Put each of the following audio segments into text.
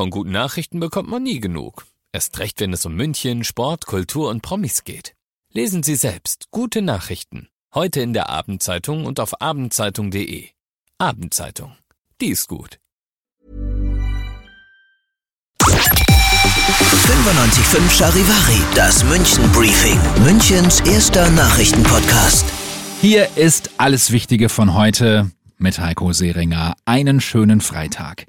Von guten Nachrichten bekommt man nie genug. Erst recht, wenn es um München, Sport, Kultur und Promis geht. Lesen Sie selbst gute Nachrichten. Heute in der Abendzeitung und auf abendzeitung.de. Abendzeitung. Die ist gut. 95.5 Charivari, das München Briefing, Münchens erster Nachrichtenpodcast. Hier ist alles Wichtige von heute mit Heiko Seringer. Einen schönen Freitag.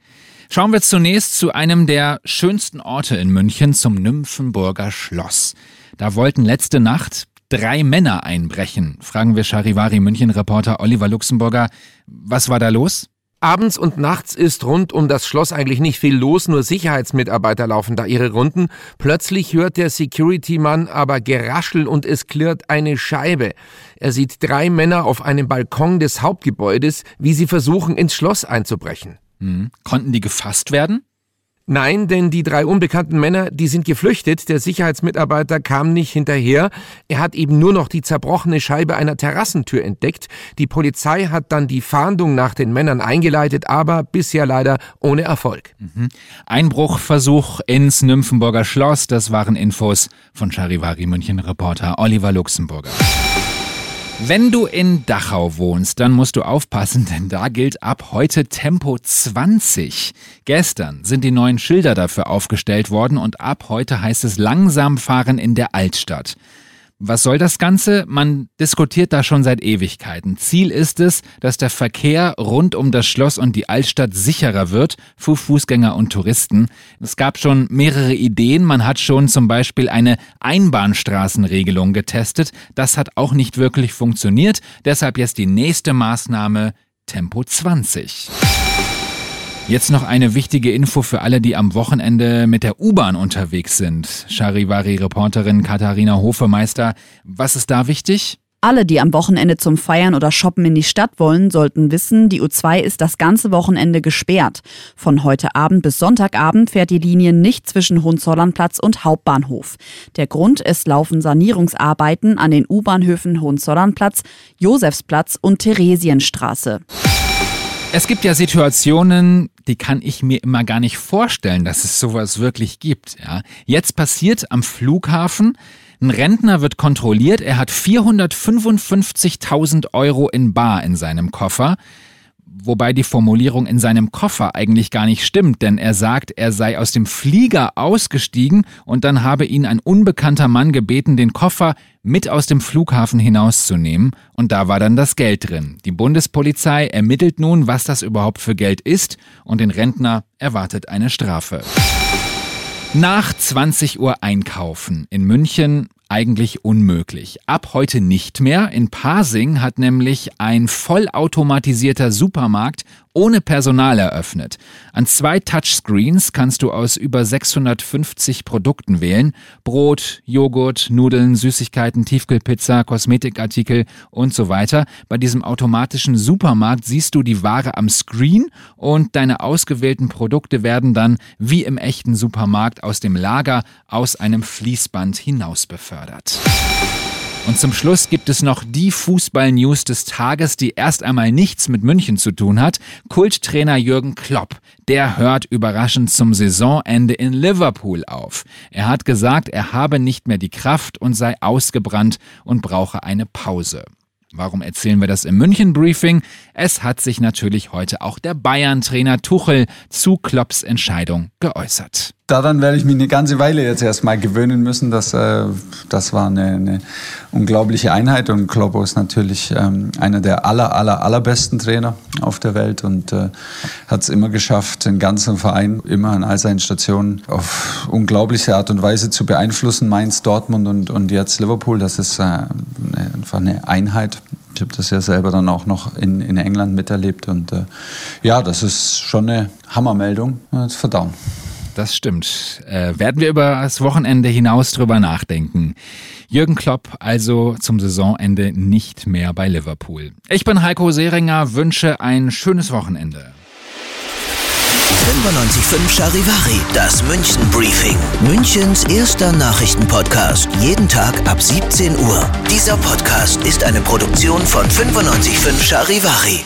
Schauen wir zunächst zu einem der schönsten Orte in München, zum Nymphenburger Schloss. Da wollten letzte Nacht drei Männer einbrechen. Fragen wir Charivari München-Reporter Oliver Luxemburger. Was war da los? Abends und nachts ist rund um das Schloss eigentlich nicht viel los, nur Sicherheitsmitarbeiter laufen da ihre Runden. Plötzlich hört der Security-Mann aber Geraschel und es klirrt eine Scheibe. Er sieht drei Männer auf einem Balkon des Hauptgebäudes, wie sie versuchen, ins Schloss einzubrechen. Hm. Konnten die gefasst werden? Nein, denn die drei unbekannten Männer, die sind geflüchtet. Der Sicherheitsmitarbeiter kam nicht hinterher. Er hat eben nur noch die zerbrochene Scheibe einer Terrassentür entdeckt. Die Polizei hat dann die Fahndung nach den Männern eingeleitet, aber bisher leider ohne Erfolg. Mhm. Einbruchversuch ins Nymphenburger Schloss, das waren Infos von Charivari München Reporter Oliver Luxemburger. Wenn du in Dachau wohnst, dann musst du aufpassen, denn da gilt ab heute Tempo 20. Gestern sind die neuen Schilder dafür aufgestellt worden und ab heute heißt es langsam fahren in der Altstadt. Was soll das Ganze? Man diskutiert da schon seit Ewigkeiten. Ziel ist es, dass der Verkehr rund um das Schloss und die Altstadt sicherer wird für Fußgänger und Touristen. Es gab schon mehrere Ideen. Man hat schon zum Beispiel eine Einbahnstraßenregelung getestet. Das hat auch nicht wirklich funktioniert. Deshalb jetzt die nächste Maßnahme Tempo 20. Jetzt noch eine wichtige Info für alle, die am Wochenende mit der U-Bahn unterwegs sind. Charivari-Reporterin Katharina Hofemeister, was ist da wichtig? Alle, die am Wochenende zum Feiern oder Shoppen in die Stadt wollen, sollten wissen, die U2 ist das ganze Wochenende gesperrt. Von heute Abend bis Sonntagabend fährt die Linie nicht zwischen Hohenzollernplatz und Hauptbahnhof. Der Grund, es laufen Sanierungsarbeiten an den U-Bahnhöfen Hohenzollernplatz, Josefsplatz und Theresienstraße. Es gibt ja Situationen, die kann ich mir immer gar nicht vorstellen, dass es sowas wirklich gibt. Ja. Jetzt passiert am Flughafen, ein Rentner wird kontrolliert, er hat 455.000 Euro in Bar in seinem Koffer wobei die Formulierung in seinem Koffer eigentlich gar nicht stimmt, denn er sagt, er sei aus dem Flieger ausgestiegen und dann habe ihn ein unbekannter Mann gebeten, den Koffer mit aus dem Flughafen hinauszunehmen und da war dann das Geld drin. Die Bundespolizei ermittelt nun, was das überhaupt für Geld ist und den Rentner erwartet eine Strafe. Nach 20 Uhr einkaufen. In München eigentlich unmöglich. Ab heute nicht mehr. In Pasing hat nämlich ein vollautomatisierter Supermarkt ohne Personal eröffnet. An zwei Touchscreens kannst du aus über 650 Produkten wählen. Brot, Joghurt, Nudeln, Süßigkeiten, Tiefkühlpizza, Kosmetikartikel und so weiter. Bei diesem automatischen Supermarkt siehst du die Ware am Screen und deine ausgewählten Produkte werden dann wie im echten Supermarkt aus dem Lager aus einem Fließband hinaus befördert. Und zum Schluss gibt es noch die Fußball-News des Tages, die erst einmal nichts mit München zu tun hat. Kulttrainer Jürgen Klopp, der hört überraschend zum Saisonende in Liverpool auf. Er hat gesagt, er habe nicht mehr die Kraft und sei ausgebrannt und brauche eine Pause. Warum erzählen wir das im München Briefing? Es hat sich natürlich heute auch der Bayern-Trainer Tuchel zu Klopps Entscheidung geäußert. Daran werde ich mich eine ganze Weile jetzt erstmal gewöhnen müssen. Das, äh, das war eine, eine unglaubliche Einheit und Kloppo ist natürlich ähm, einer der aller, aller, allerbesten Trainer auf der Welt und äh, hat es immer geschafft, den ganzen Verein immer an all seinen Stationen auf unglaubliche Art und Weise zu beeinflussen. Mainz, Dortmund und, und jetzt Liverpool, das ist äh, einfach eine Einheit. Ich habe das ja selber dann auch noch in, in England miterlebt und äh, ja, das ist schon eine Hammermeldung. Das verdauen. Das stimmt. Äh, werden wir über das Wochenende hinaus drüber nachdenken. Jürgen Klopp also zum Saisonende nicht mehr bei Liverpool. Ich bin Heiko Seringer, wünsche ein schönes Wochenende. 95.5 Charivari, das München Briefing. Münchens erster Nachrichtenpodcast. Jeden Tag ab 17 Uhr. Dieser Podcast ist eine Produktion von 95.5 Charivari.